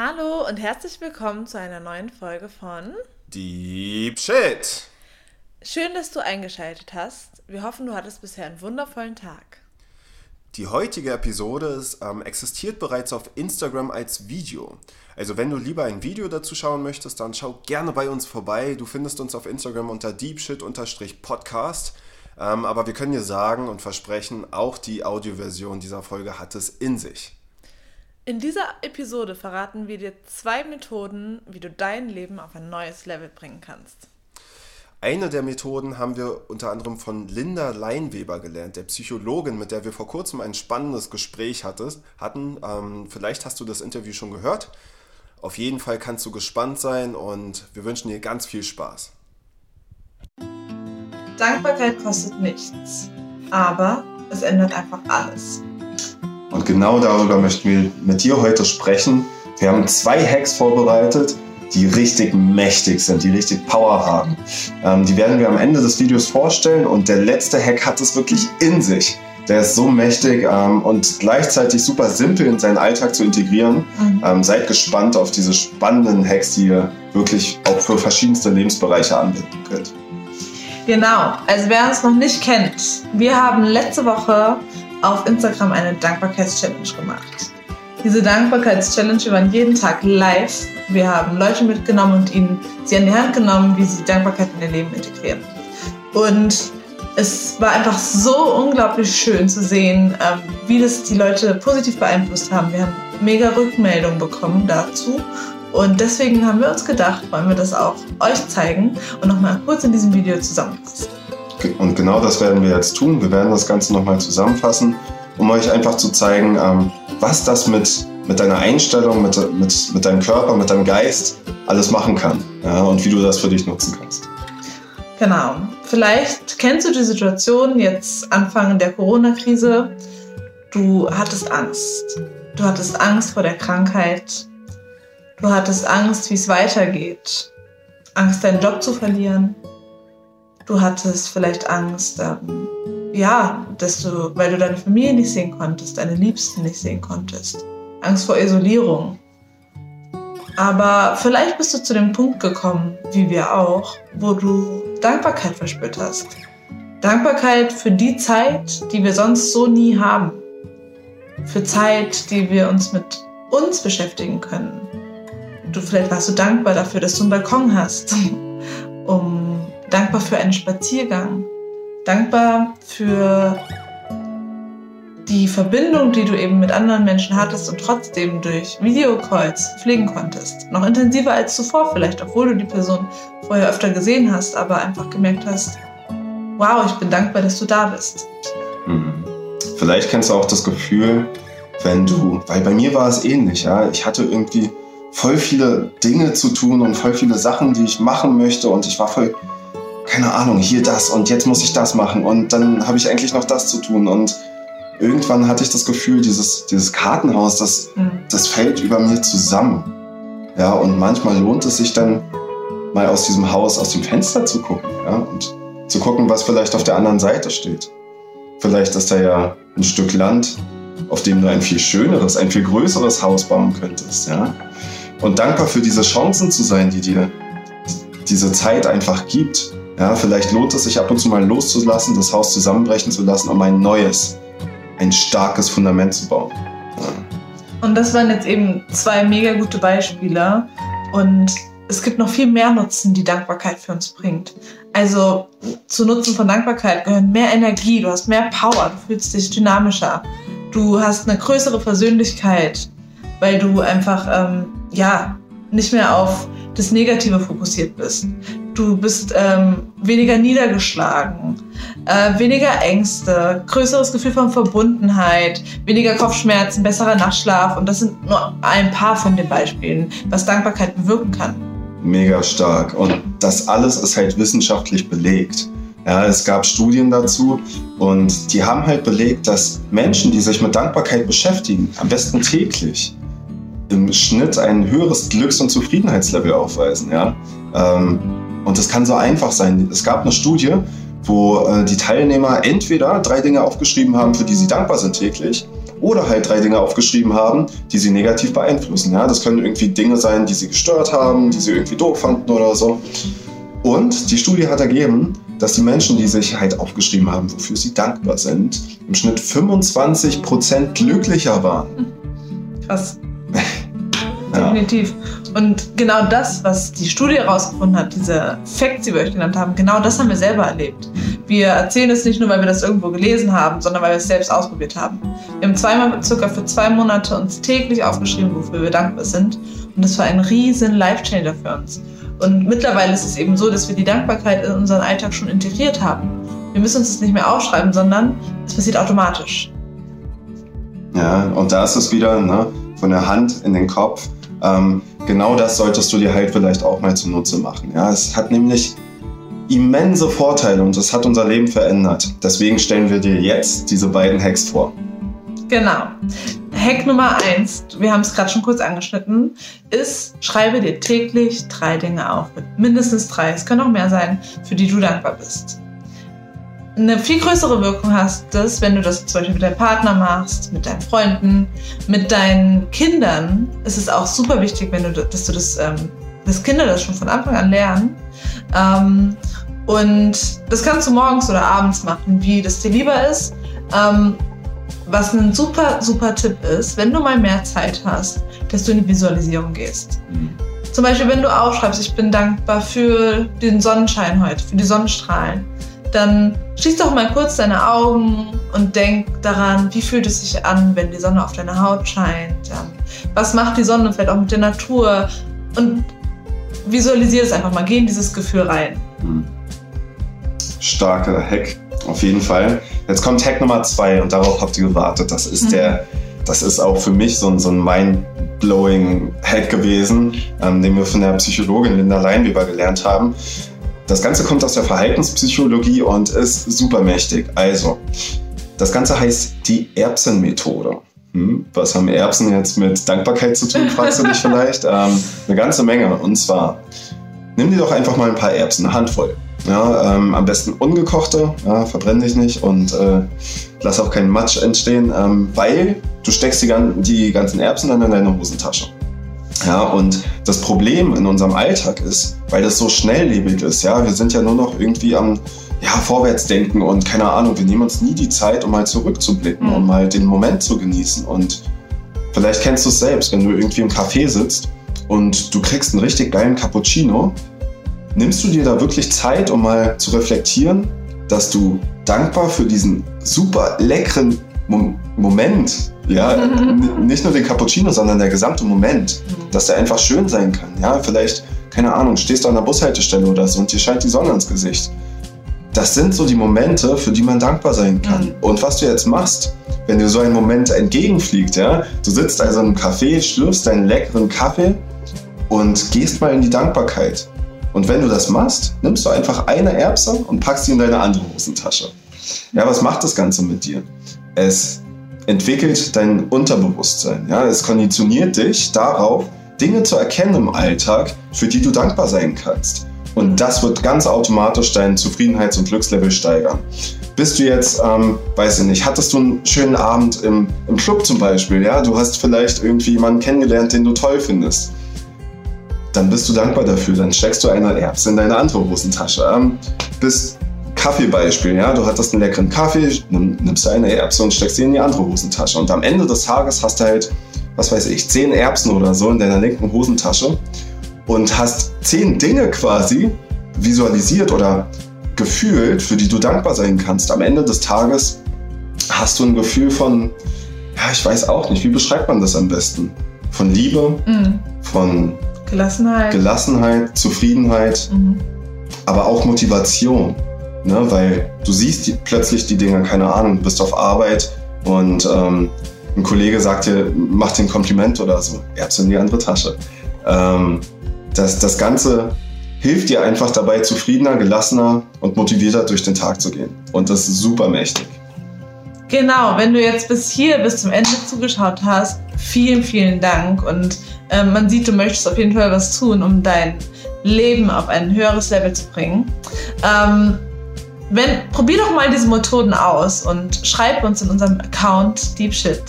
Hallo und herzlich willkommen zu einer neuen Folge von Deep Shit. Schön, dass du eingeschaltet hast. Wir hoffen, du hattest bisher einen wundervollen Tag. Die heutige Episode ist, ähm, existiert bereits auf Instagram als Video. Also wenn du lieber ein Video dazu schauen möchtest, dann schau gerne bei uns vorbei. Du findest uns auf Instagram unter deepshit-podcast. Ähm, aber wir können dir sagen und versprechen, auch die Audioversion dieser Folge hat es in sich. In dieser Episode verraten wir dir zwei Methoden, wie du dein Leben auf ein neues Level bringen kannst. Eine der Methoden haben wir unter anderem von Linda Leinweber gelernt, der Psychologin, mit der wir vor kurzem ein spannendes Gespräch hattest, hatten. Ähm, vielleicht hast du das Interview schon gehört. Auf jeden Fall kannst du gespannt sein und wir wünschen dir ganz viel Spaß. Dankbarkeit kostet nichts, aber es ändert einfach alles. Und genau darüber möchten wir mit dir heute sprechen. Wir haben zwei Hacks vorbereitet, die richtig mächtig sind, die richtig Power haben. Ähm, die werden wir am Ende des Videos vorstellen und der letzte Hack hat es wirklich in sich. Der ist so mächtig ähm, und gleichzeitig super simpel in seinen Alltag zu integrieren. Mhm. Ähm, seid gespannt auf diese spannenden Hacks, die ihr wirklich auch für verschiedenste Lebensbereiche anwenden könnt. Genau, also wer uns noch nicht kennt, wir haben letzte Woche auf Instagram eine Dankbarkeits-Challenge gemacht. Diese Dankbarkeits-Challenge waren jeden Tag live. Wir haben Leute mitgenommen und ihnen sie an die Hand genommen, wie sie Dankbarkeit in ihr Leben integrieren. Und es war einfach so unglaublich schön zu sehen, ähm, wie das die Leute positiv beeinflusst haben. Wir haben mega Rückmeldungen bekommen dazu. Und deswegen haben wir uns gedacht, wollen wir das auch euch zeigen und nochmal kurz in diesem Video zusammenfassen. Und genau das werden wir jetzt tun. Wir werden das Ganze nochmal zusammenfassen, um euch einfach zu zeigen, ähm, was das mit, mit deiner Einstellung, mit, mit, mit deinem Körper, mit deinem Geist alles machen kann ja, und wie du das für dich nutzen kannst. Genau. Vielleicht kennst du die Situation jetzt Anfang der Corona-Krise. Du hattest Angst. Du hattest Angst vor der Krankheit. Du hattest Angst, wie es weitergeht. Angst, deinen Job zu verlieren. Du hattest vielleicht Angst, ähm, ja, dass du, weil du deine Familie nicht sehen konntest, deine Liebsten nicht sehen konntest. Angst vor Isolierung. Aber vielleicht bist du zu dem Punkt gekommen, wie wir auch, wo du Dankbarkeit verspürt hast. Dankbarkeit für die Zeit, die wir sonst so nie haben. Für Zeit, die wir uns mit uns beschäftigen können. Du vielleicht warst du dankbar dafür, dass du einen Balkon hast, um dankbar für einen Spaziergang, dankbar für die Verbindung, die du eben mit anderen Menschen hattest und trotzdem durch Videocalls pflegen konntest. Noch intensiver als zuvor vielleicht, obwohl du die Person vorher öfter gesehen hast, aber einfach gemerkt hast, wow, ich bin dankbar, dass du da bist. Mhm. Vielleicht kennst du auch das Gefühl, wenn du, weil bei mir war es ähnlich, ja, ich hatte irgendwie voll viele Dinge zu tun und voll viele Sachen, die ich machen möchte und ich war voll keine Ahnung, hier das und jetzt muss ich das machen und dann habe ich eigentlich noch das zu tun und irgendwann hatte ich das Gefühl, dieses, dieses Kartenhaus, das, mhm. das fällt über mir zusammen. Ja, und manchmal lohnt es sich dann mal aus diesem Haus, aus dem Fenster zu gucken ja, und zu gucken, was vielleicht auf der anderen Seite steht. Vielleicht ist da ja ein Stück Land, auf dem du ein viel schöneres, ein viel größeres Haus bauen könntest. Ja? Und dankbar für diese Chancen zu sein, die dir diese Zeit einfach gibt. Ja, vielleicht lohnt es sich ab und zu mal loszulassen, das Haus zusammenbrechen zu lassen, um ein neues, ein starkes Fundament zu bauen. Und das waren jetzt eben zwei mega gute Beispiele. Und es gibt noch viel mehr Nutzen, die Dankbarkeit für uns bringt. Also zu Nutzen von Dankbarkeit gehören mehr Energie, du hast mehr Power, du fühlst dich dynamischer, du hast eine größere Persönlichkeit, weil du einfach ähm, ja nicht mehr auf das Negative fokussiert bist. Du bist ähm, weniger niedergeschlagen, äh, weniger Ängste, größeres Gefühl von Verbundenheit, weniger Kopfschmerzen, besserer Nachtschlaf. Und das sind nur ein paar von den Beispielen, was Dankbarkeit bewirken kann. Mega stark. Und das alles ist halt wissenschaftlich belegt. Ja, es gab Studien dazu und die haben halt belegt, dass Menschen, die sich mit Dankbarkeit beschäftigen, am besten täglich, im Schnitt ein höheres Glücks- und Zufriedenheitslevel aufweisen. Ja? Ähm, und das kann so einfach sein. Es gab eine Studie, wo äh, die Teilnehmer entweder drei Dinge aufgeschrieben haben, für die sie dankbar sind täglich, oder halt drei Dinge aufgeschrieben haben, die sie negativ beeinflussen. Ja, das können irgendwie Dinge sein, die sie gestört haben, die sie irgendwie doof fanden oder so. Und die Studie hat ergeben, dass die Menschen, die sich halt aufgeschrieben haben, wofür sie dankbar sind, im Schnitt 25% glücklicher waren. Krass. Definitiv. Und genau das, was die Studie herausgefunden hat, diese Facts, die wir euch genannt haben, genau das haben wir selber erlebt. Wir erzählen es nicht nur, weil wir das irgendwo gelesen haben, sondern weil wir es selbst ausprobiert haben. Wir haben zweimal circa für zwei Monate uns täglich aufgeschrieben, wofür wir dankbar sind. Und das war ein riesen Life-Changer für uns. Und mittlerweile ist es eben so, dass wir die Dankbarkeit in unseren Alltag schon integriert haben. Wir müssen uns das nicht mehr aufschreiben, sondern es passiert automatisch. Ja, und da ist es wieder ne, von der Hand in den Kopf. Ähm, genau das solltest du dir halt vielleicht auch mal zunutze machen. Ja, es hat nämlich immense Vorteile und es hat unser Leben verändert. Deswegen stellen wir dir jetzt diese beiden Hacks vor. Genau. Hack Nummer eins, wir haben es gerade schon kurz angeschnitten, ist, schreibe dir täglich drei Dinge auf. Mindestens drei, es können auch mehr sein, für die du dankbar bist. Eine viel größere Wirkung hast das, wenn du das zum Beispiel mit deinem Partner machst, mit deinen Freunden, mit deinen Kindern. Es ist auch super wichtig, wenn du, dass du das, ähm, dass Kinder das schon von Anfang an lernen. Ähm, und das kannst du morgens oder abends machen, wie das dir lieber ist. Ähm, was ein super, super Tipp ist, wenn du mal mehr Zeit hast, dass du in die Visualisierung gehst. Mhm. Zum Beispiel, wenn du aufschreibst, ich bin dankbar für den Sonnenschein heute, für die Sonnenstrahlen, dann schließ doch mal kurz deine Augen und denk daran, wie fühlt es sich an, wenn die Sonne auf deine Haut scheint. Was macht die Sonne vielleicht auch mit der Natur? Und visualisiere es einfach mal, geh in dieses Gefühl rein. Mhm. Starker Hack, auf jeden Fall. Jetzt kommt Hack Nummer zwei und darauf habt ihr gewartet. Das ist mhm. der, das ist auch für mich so ein, so ein mind-blowing Hack gewesen, ähm, den wir von der Psychologin Linda Leinweber gelernt haben. Das Ganze kommt aus der Verhaltenspsychologie und ist super mächtig. Also, das Ganze heißt die Erbsenmethode. Hm, was haben Erbsen jetzt mit Dankbarkeit zu tun, fragst du dich vielleicht? Ähm, eine ganze Menge. Und zwar, nimm dir doch einfach mal ein paar Erbsen, eine Handvoll. Ja, ähm, am besten ungekochte, ja, verbrenn dich nicht und äh, lass auch keinen Matsch entstehen, ähm, weil du steckst die, die ganzen Erbsen dann in deine Hosentasche. Ja, und das Problem in unserem Alltag ist, weil das so schnelllebig ist, ja, wir sind ja nur noch irgendwie am ja, Vorwärtsdenken und keine Ahnung, wir nehmen uns nie die Zeit, um mal zurückzublicken, um mal den Moment zu genießen. Und vielleicht kennst du es selbst, wenn du irgendwie im Café sitzt und du kriegst einen richtig geilen Cappuccino Nimmst du dir da wirklich Zeit, um mal zu reflektieren, dass du dankbar für diesen super leckeren Moment, ja, nicht nur den Cappuccino, sondern der gesamte Moment, mhm. dass der einfach schön sein kann, ja, vielleicht, keine Ahnung, stehst du an der Bushaltestelle oder so und dir scheint die Sonne ins Gesicht. Das sind so die Momente, für die man dankbar sein kann. Mhm. Und was du jetzt machst, wenn dir so ein Moment entgegenfliegt, ja, du sitzt also im Café, schlürfst deinen leckeren Kaffee und gehst mal in die Dankbarkeit. Und wenn du das machst, nimmst du einfach eine Erbse und packst sie in deine andere Hosentasche. Ja, was macht das Ganze mit dir? Es entwickelt dein Unterbewusstsein. Ja, es konditioniert dich darauf, Dinge zu erkennen im Alltag, für die du dankbar sein kannst. Und das wird ganz automatisch deinen Zufriedenheits- und Glückslevel steigern. Bist du jetzt, ähm, weiß ich nicht, hattest du einen schönen Abend im, im Club zum Beispiel, ja? Du hast vielleicht irgendwie jemanden kennengelernt, den du toll findest dann bist du dankbar dafür. Dann steckst du eine Erbse in deine andere Hosentasche. Ähm, bis Kaffeebeispiel, ja, du hattest einen leckeren Kaffee, nimm, nimmst du eine Erbse und steckst sie in die andere Hosentasche. Und am Ende des Tages hast du halt, was weiß ich, zehn Erbsen oder so in deiner linken Hosentasche und hast zehn Dinge quasi visualisiert oder gefühlt, für die du dankbar sein kannst. Am Ende des Tages hast du ein Gefühl von, ja, ich weiß auch nicht, wie beschreibt man das am besten? Von Liebe, mhm. von Gelassenheit. Gelassenheit, Zufriedenheit, mhm. aber auch Motivation. Ne? Weil du siehst die, plötzlich die Dinge, keine Ahnung, du bist auf Arbeit und ähm, ein Kollege sagt dir, mach dir ein Kompliment oder so. Er hat in die andere Tasche. Ähm, das, das Ganze hilft dir einfach dabei, zufriedener, gelassener und motivierter durch den Tag zu gehen. Und das ist super mächtig. Genau, wenn du jetzt bis hier, bis zum Ende zugeschaut hast, vielen, vielen Dank. Und äh, man sieht, du möchtest auf jeden Fall was tun, um dein Leben auf ein höheres Level zu bringen. Ähm, wenn, probier doch mal diese Methoden aus und schreib uns in unserem Account Deep Shit,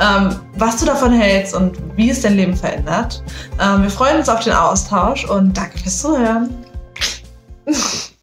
ähm, was du davon hältst und wie es dein Leben verändert. Ähm, wir freuen uns auf den Austausch und danke fürs Zuhören.